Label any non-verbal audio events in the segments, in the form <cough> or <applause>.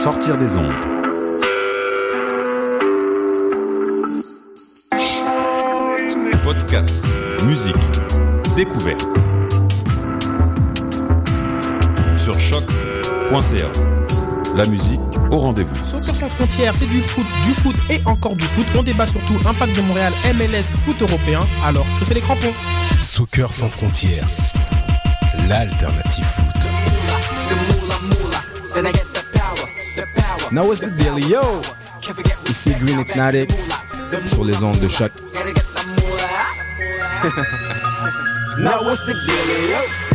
sortir des ondes. Podcast, musique, découverte. Sur choc.ca. La musique au rendez-vous. Soccer sans frontières, c'est du foot, du foot et encore du foot. On débat surtout impact de Montréal, MLS, foot européen. Alors, chaussez les crampons. Soccer sans frontières, l'alternative foot. Now what's the deal, yo? Ici Green Hypnotic sur les ondes de choc. <laughs> Now what's the deal, yo?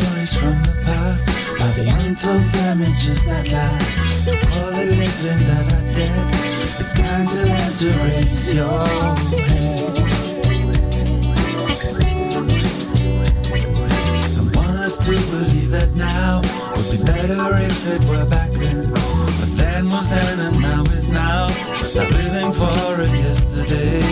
stories from the past By the untold damages that last. The living that I did It's time to learn to raise your head. Someone has to believe that now Would be better if it were back then. But then was then and now is now. Stop living for a yesterday.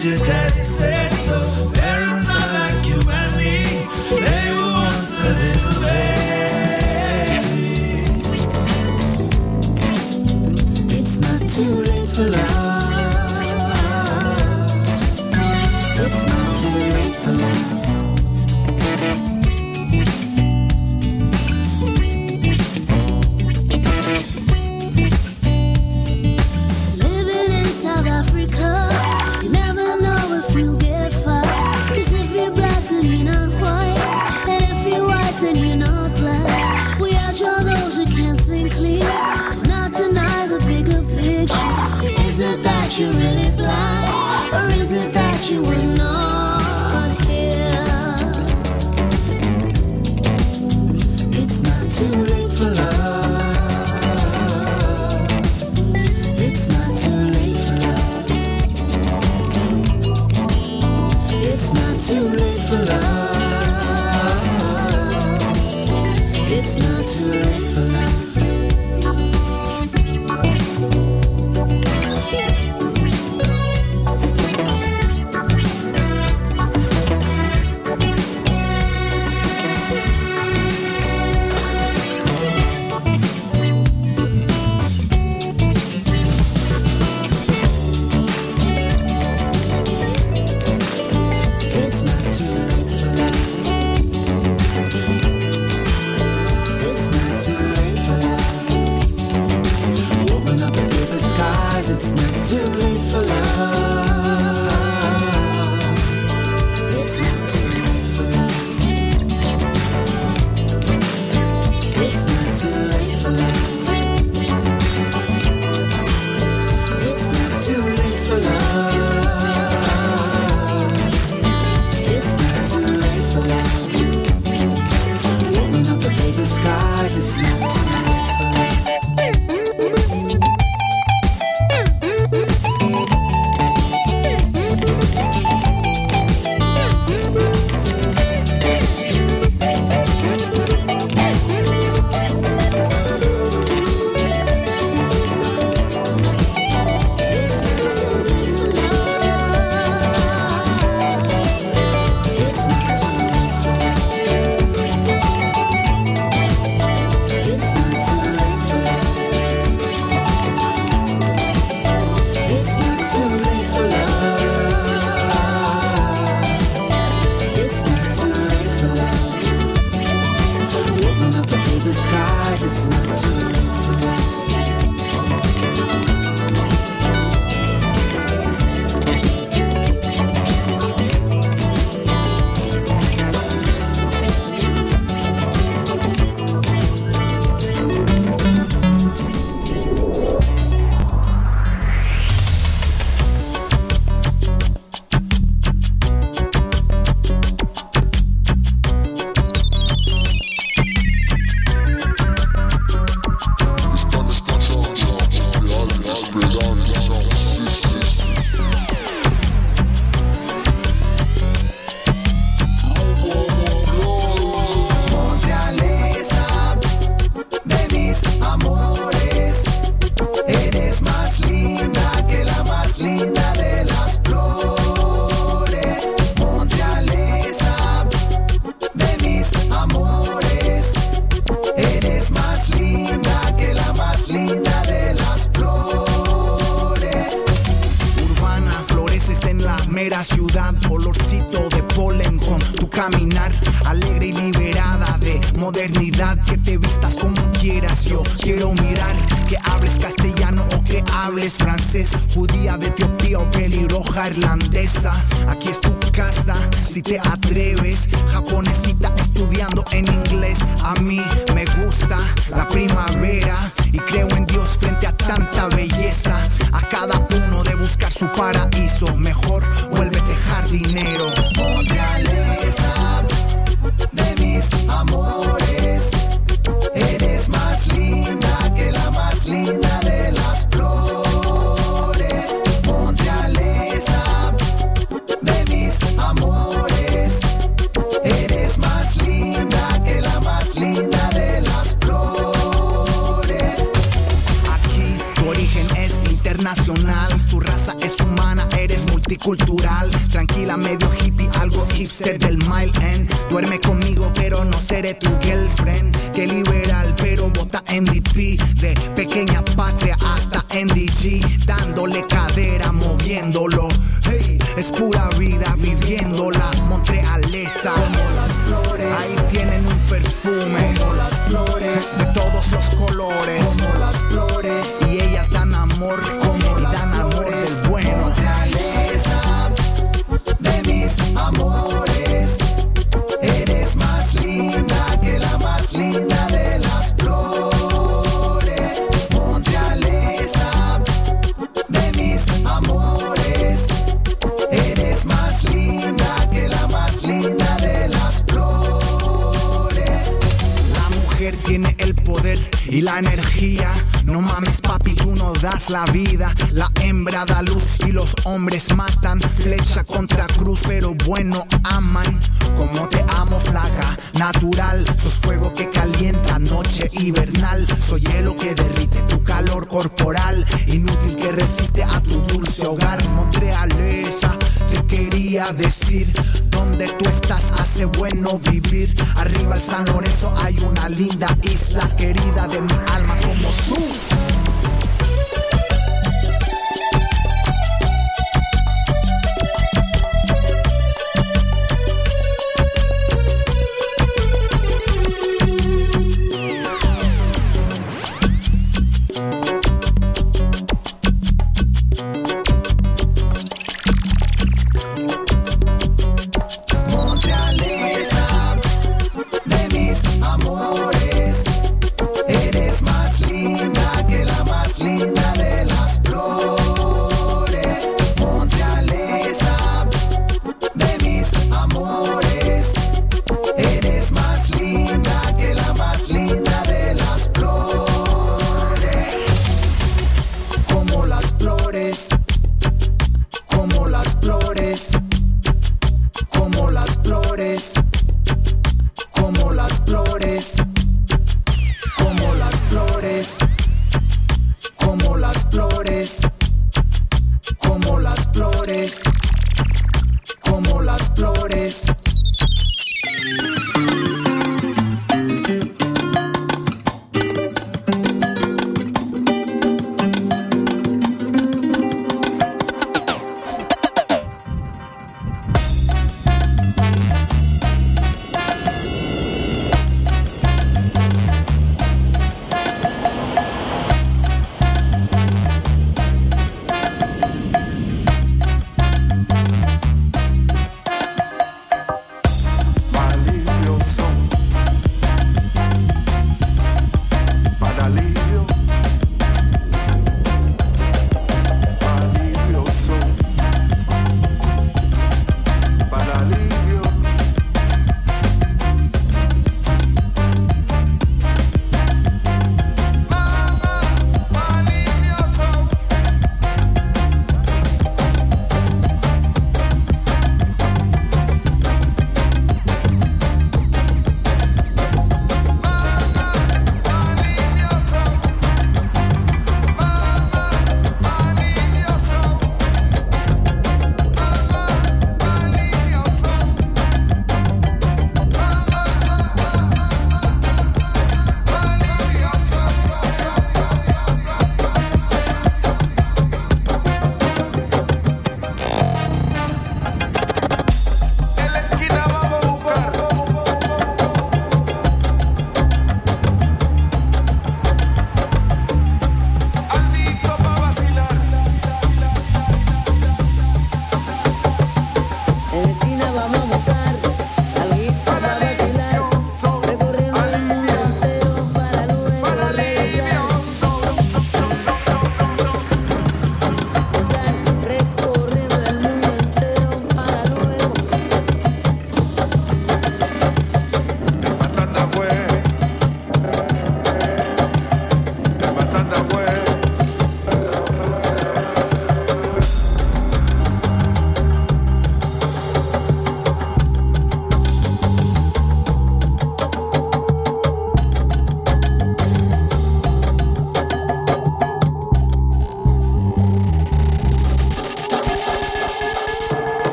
is your daddy? you really blind? Or is it that?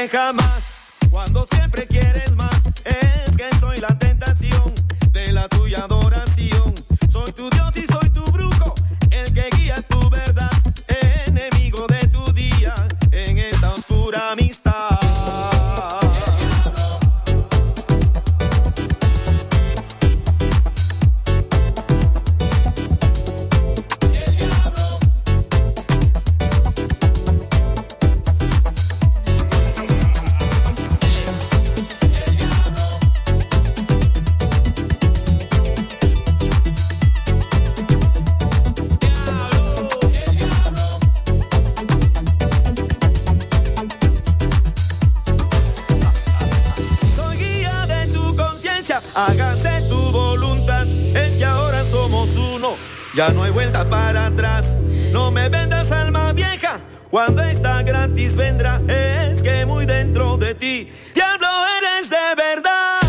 deja Ya no hay vuelta para atrás. No me vendas alma vieja. Cuando está gratis vendrá. Es que muy dentro de ti. Diablo eres de verdad.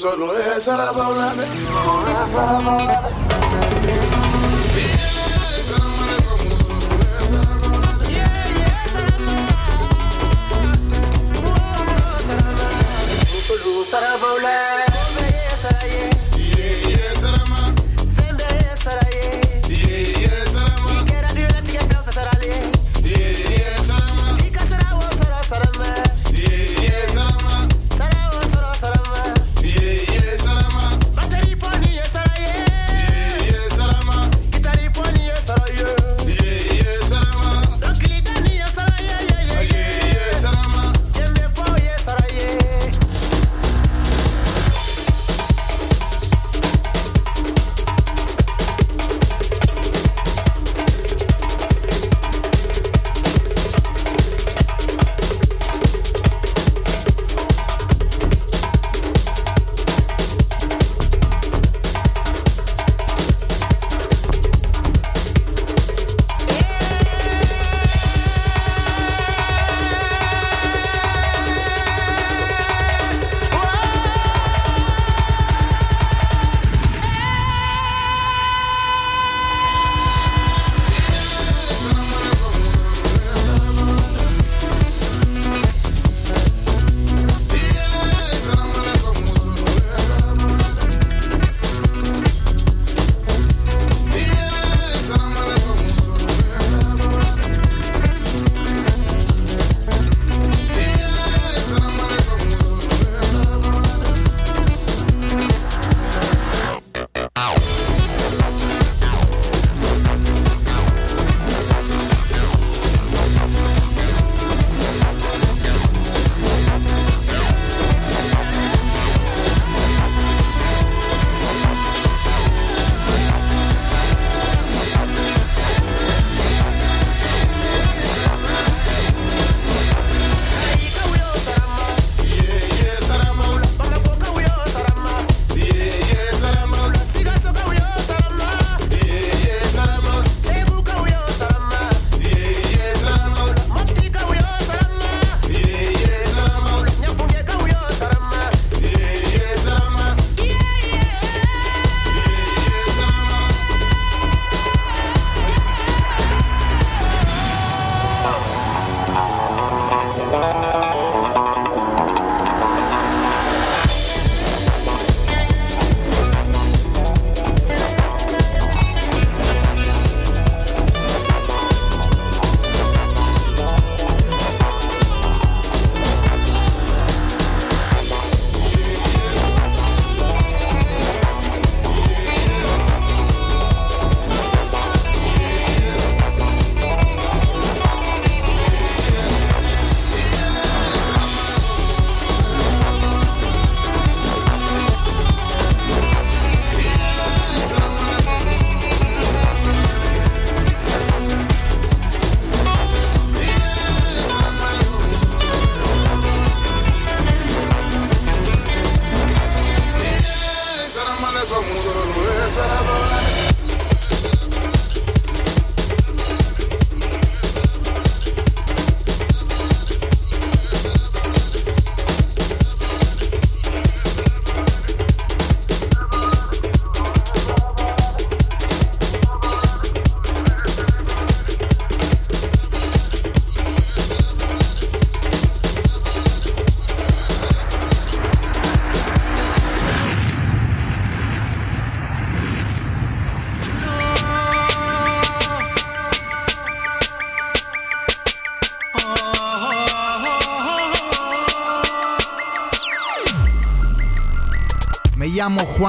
Saramane como solo y Sarabaula.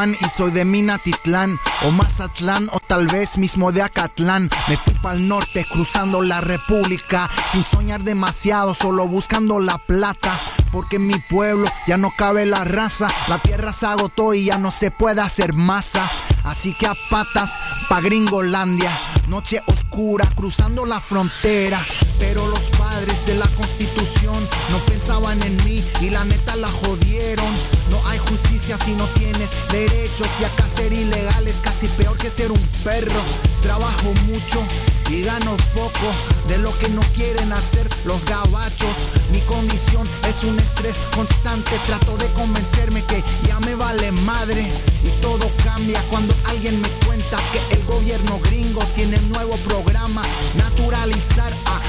Y soy de Minatitlán o Mazatlán o tal vez mismo de Acatlán. Me fui para el norte cruzando la república sin soñar demasiado, solo buscando la plata. Porque en mi pueblo ya no cabe la raza, la tierra se agotó y ya no se puede hacer masa. Así que a patas pa' Gringolandia, noche oscura cruzando la frontera. Pero los padres de la constitución no pensaban en mí y la neta la jodieron. No hay justicia si no tienes derechos y acá ser ilegal es casi peor que ser un perro. Trabajo mucho y gano poco de lo que no quieren hacer los gabachos. Mi condición es un estrés constante. Trato de convencerme que ya me vale madre y todo cambia cuando alguien me cuenta que el gobierno gringo tiene un nuevo programa. Naturalizar a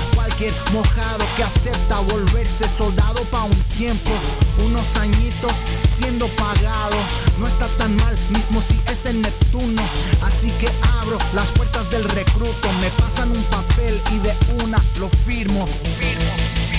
mojado que acepta volverse soldado pa' un tiempo. Unos añitos siendo pagado. No está tan mal, mismo si es en Neptuno. Así que abro las puertas del recruto. Me pasan un papel y de una lo firmo. firmo.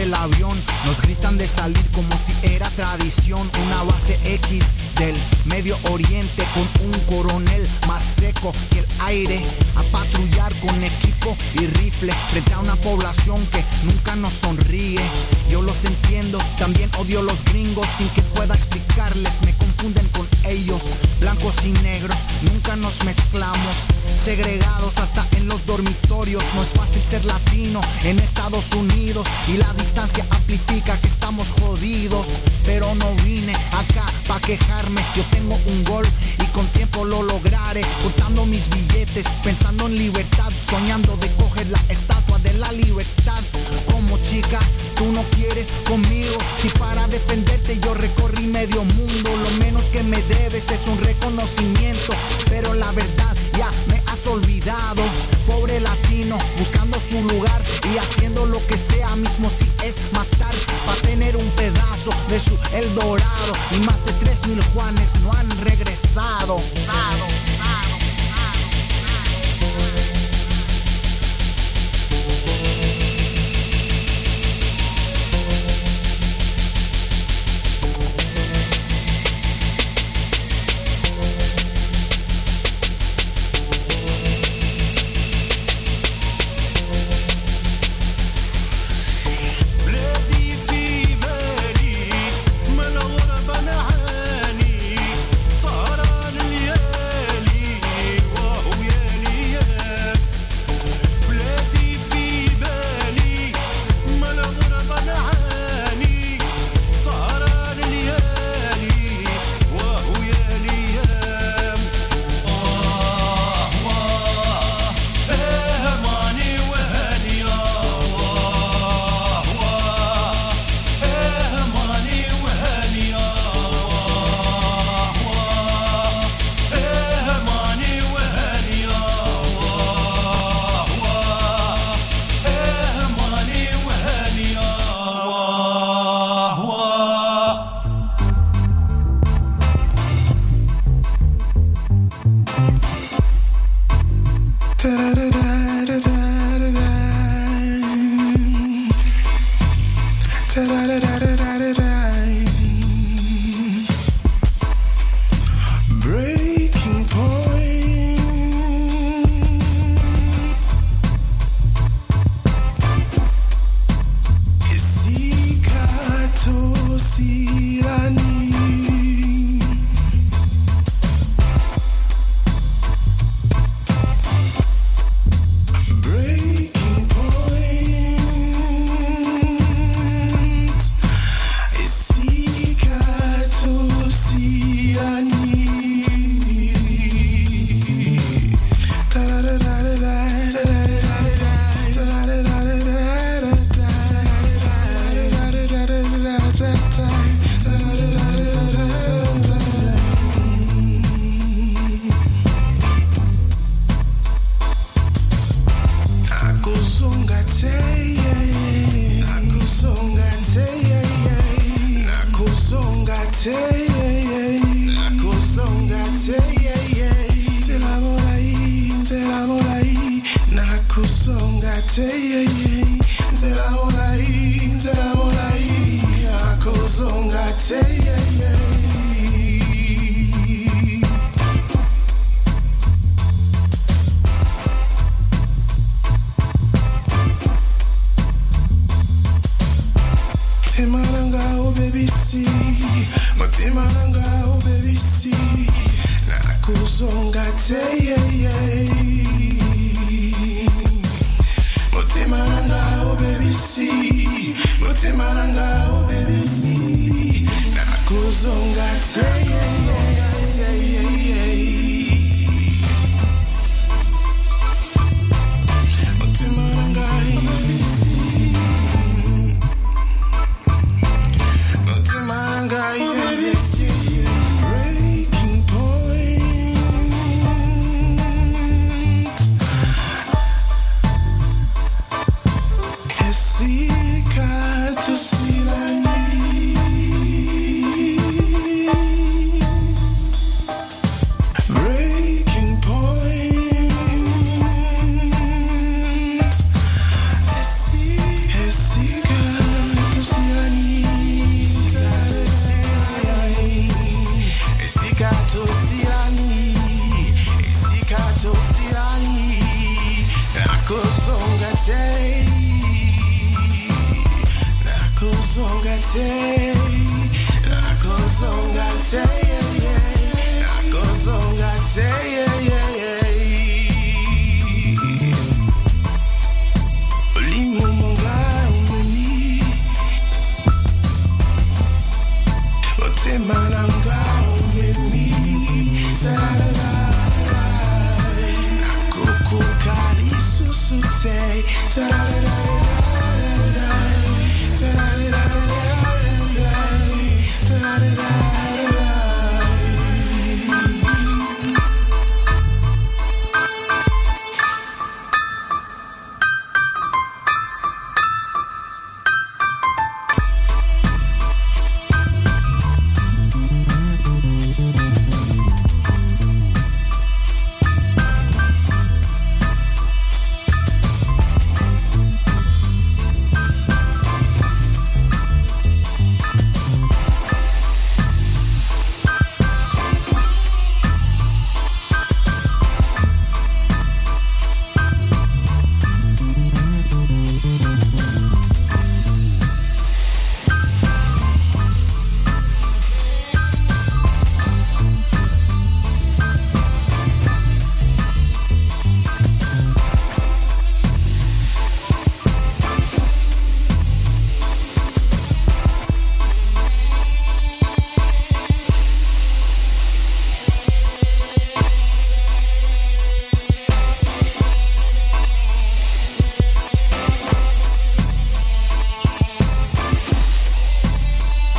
Del avión. Nos gritan de salir como si era tradición. Una base X del Medio Oriente con un coronel más seco que el aire. A patrullar con equipo y rifle frente a una población que nunca nos sonríe. Yo los entiendo, también odio los gringos sin que pueda explicarles. Me confunden con ellos, blancos y negros. Nunca nos mezclamos, segregados hasta en los dormitorios. No es fácil ser latino en Estados Unidos y la distancia amplifica que estamos jodidos. Pero no vine acá pa' quejarme. Yo tengo un gol y con tiempo lo lograré. Contando mis billetes, pensando en libertad, soñando de coger la estatua de la libertad. Como chica, tú no quieres conmigo. Si para defenderte yo recorrí medio mundo, lo menos que me debes es un reconocimiento. Pero la verdad ya me has olvidado. Pobre latino, buscando su lugar y haciendo lo que sea, mismo si es matar. Para tener un pedazo de su El Dorado. Y más de tres mil Juanes no han regresado. Sado, sado. i go so i tell you